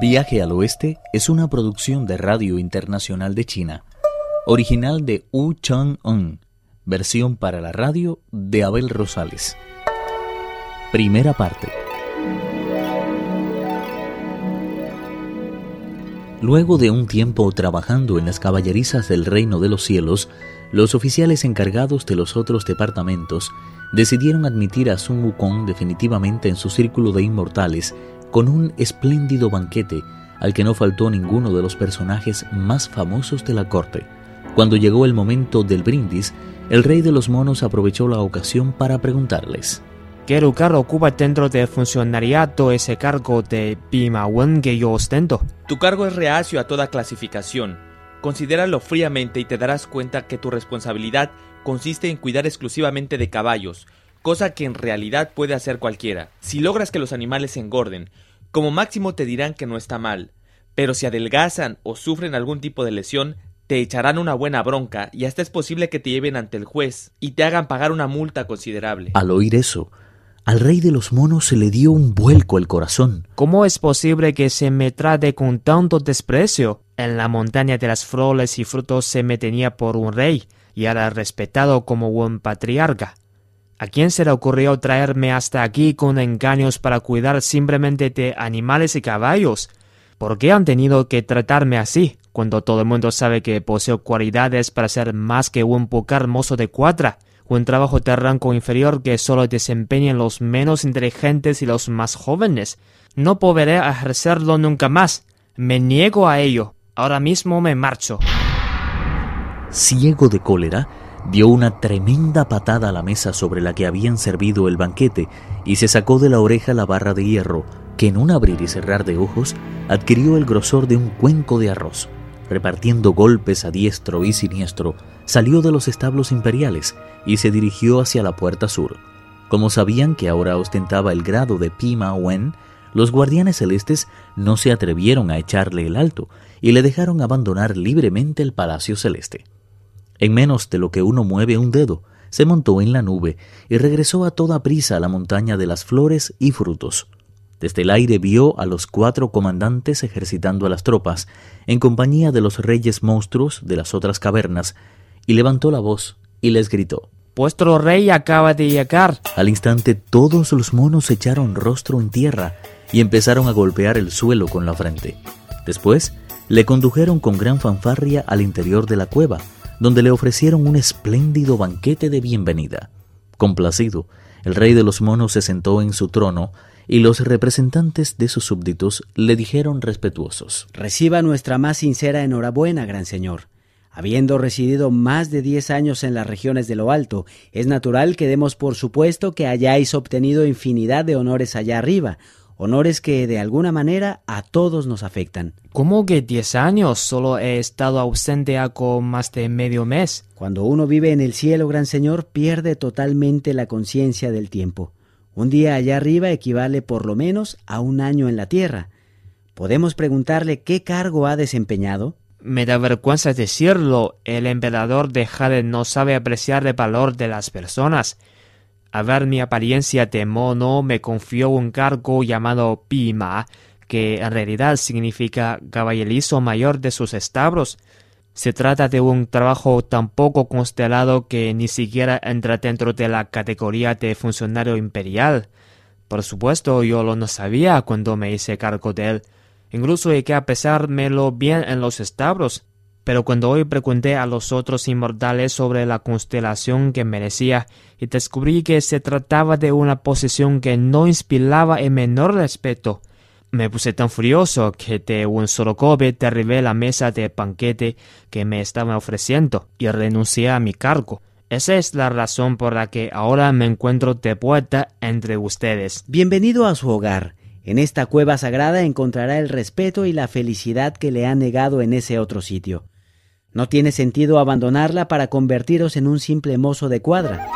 Viaje al Oeste es una producción de Radio Internacional de China, original de Wu Chang-un, versión para la radio de Abel Rosales. Primera parte. Luego de un tiempo trabajando en las caballerizas del Reino de los Cielos, los oficiales encargados de los otros departamentos decidieron admitir a Sun Wukong definitivamente en su círculo de inmortales con un espléndido banquete al que no faltó ninguno de los personajes más famosos de la corte. Cuando llegó el momento del brindis, el rey de los monos aprovechó la ocasión para preguntarles. ¿Qué lugar ocupa dentro del funcionariado ese cargo de Wen que yo ostento? Tu cargo es reacio a toda clasificación. Considéralo fríamente y te darás cuenta que tu responsabilidad consiste en cuidar exclusivamente de caballos, cosa que en realidad puede hacer cualquiera. Si logras que los animales se engorden, como máximo te dirán que no está mal, pero si adelgazan o sufren algún tipo de lesión, te echarán una buena bronca y hasta es posible que te lleven ante el juez y te hagan pagar una multa considerable. Al oír eso, al rey de los monos se le dio un vuelco el corazón. ¿Cómo es posible que se me trate con tanto desprecio? En la montaña de las flores y frutos se me tenía por un rey y era respetado como buen patriarca. ¿A quién se le ocurrió traerme hasta aquí con engaños para cuidar simplemente de animales y caballos? ¿Por qué han tenido que tratarme así, cuando todo el mundo sabe que poseo cualidades para ser más que un poco hermoso de cuadra? Un trabajo de rango inferior que solo desempeñan los menos inteligentes y los más jóvenes. No podré ejercerlo nunca más. Me niego a ello. Ahora mismo me marcho ciego de cólera, dio una tremenda patada a la mesa sobre la que habían servido el banquete y se sacó de la oreja la barra de hierro, que en un abrir y cerrar de ojos adquirió el grosor de un cuenco de arroz. Repartiendo golpes a diestro y siniestro, salió de los establos imperiales y se dirigió hacia la puerta sur. Como sabían que ahora ostentaba el grado de Pima Wen, los guardianes celestes no se atrevieron a echarle el alto y le dejaron abandonar libremente el palacio celeste. En menos de lo que uno mueve un dedo, se montó en la nube y regresó a toda prisa a la montaña de las flores y frutos. Desde el aire vio a los cuatro comandantes ejercitando a las tropas, en compañía de los reyes monstruos de las otras cavernas, y levantó la voz y les gritó Vuestro rey acaba de llegar. Al instante todos los monos echaron rostro en tierra y empezaron a golpear el suelo con la frente. Después le condujeron con gran fanfarria al interior de la cueva, donde le ofrecieron un espléndido banquete de bienvenida. Complacido, el rey de los monos se sentó en su trono y los representantes de sus súbditos le dijeron respetuosos Reciba nuestra más sincera enhorabuena, gran señor. Habiendo residido más de diez años en las regiones de lo alto, es natural que demos por supuesto que hayáis obtenido infinidad de honores allá arriba, honores que de alguna manera a todos nos afectan. ¿Cómo que diez años? Solo he estado ausente hace más de medio mes. Cuando uno vive en el cielo, gran señor, pierde totalmente la conciencia del tiempo. Un día allá arriba equivale por lo menos a un año en la tierra. ¿Podemos preguntarle qué cargo ha desempeñado? Me da vergüenza decirlo. El emperador de Jade no sabe apreciar el valor de las personas. A ver mi apariencia de mono, me confió un cargo llamado Pima, que en realidad significa caballerizo mayor de sus establos. Se trata de un trabajo tan poco constelado que ni siquiera entra dentro de la categoría de funcionario imperial. Por supuesto, yo lo no sabía cuando me hice cargo de él. Incluso llegué a pesármelo bien en los establos. Pero cuando hoy pregunté a los otros inmortales sobre la constelación que merecía y descubrí que se trataba de una posición que no inspiraba el menor respeto, me puse tan furioso que de un solo golpe derribé la mesa de banquete que me estaban ofreciendo y renuncié a mi cargo. Esa es la razón por la que ahora me encuentro de vuelta entre ustedes. Bienvenido a su hogar. En esta cueva sagrada encontrará el respeto y la felicidad que le ha negado en ese otro sitio. No tiene sentido abandonarla para convertiros en un simple mozo de cuadra.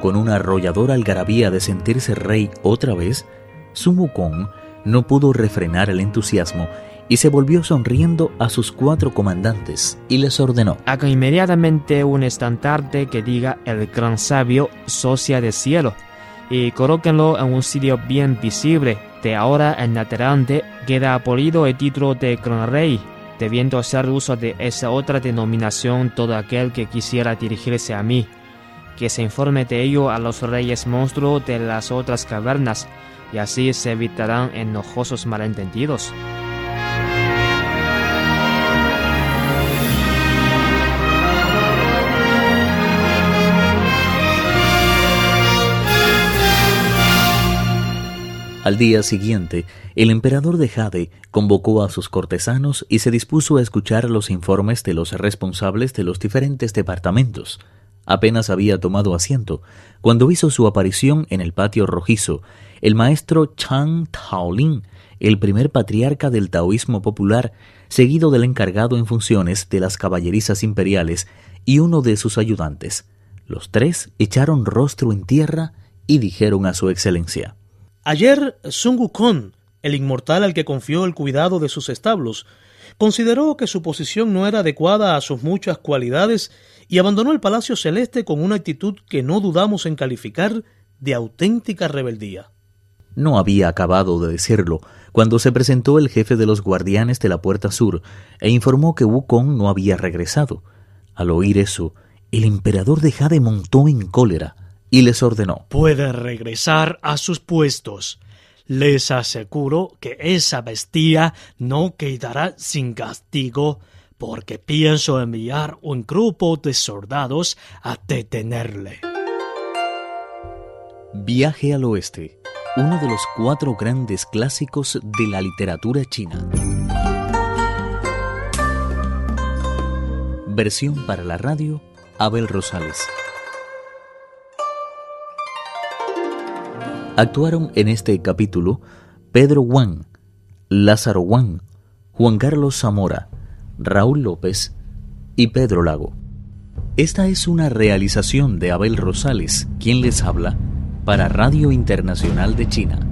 Con una arrolladora algarabía de sentirse rey otra vez, Sun Wukong no pudo refrenar el entusiasmo y se volvió sonriendo a sus cuatro comandantes y les ordenó: Hagan inmediatamente un estandarte que diga el gran sabio socia del cielo y colóquenlo en un sitio bien visible. De ahora en adelante queda abolido el título de gran rey, debiendo hacer uso de esa otra denominación todo aquel que quisiera dirigirse a mí. Que se informe de ello a los reyes monstruos de las otras cavernas, y así se evitarán enojosos malentendidos. Al día siguiente, el emperador de Jade convocó a sus cortesanos y se dispuso a escuchar los informes de los responsables de los diferentes departamentos. Apenas había tomado asiento cuando hizo su aparición en el patio rojizo el maestro Chang Taolin, el primer patriarca del taoísmo popular, seguido del encargado en funciones de las caballerizas imperiales y uno de sus ayudantes. Los tres echaron rostro en tierra y dijeron a su excelencia Ayer Sun Wukong, el inmortal al que confió el cuidado de sus establos, consideró que su posición no era adecuada a sus muchas cualidades y abandonó el Palacio Celeste con una actitud que no dudamos en calificar de auténtica rebeldía. No había acabado de decirlo cuando se presentó el jefe de los guardianes de la Puerta Sur e informó que Wukong no había regresado. Al oír eso, el emperador de Jade montó en cólera y les ordenó Puede regresar a sus puestos. Les aseguro que esa bestia no quedará sin castigo porque pienso enviar un grupo de soldados a detenerle. Viaje al oeste, uno de los cuatro grandes clásicos de la literatura china. Versión para la radio, Abel Rosales. Actuaron en este capítulo Pedro Wang, Lázaro Wang, Juan Carlos Zamora, Raúl López y Pedro Lago. Esta es una realización de Abel Rosales, quien les habla, para Radio Internacional de China.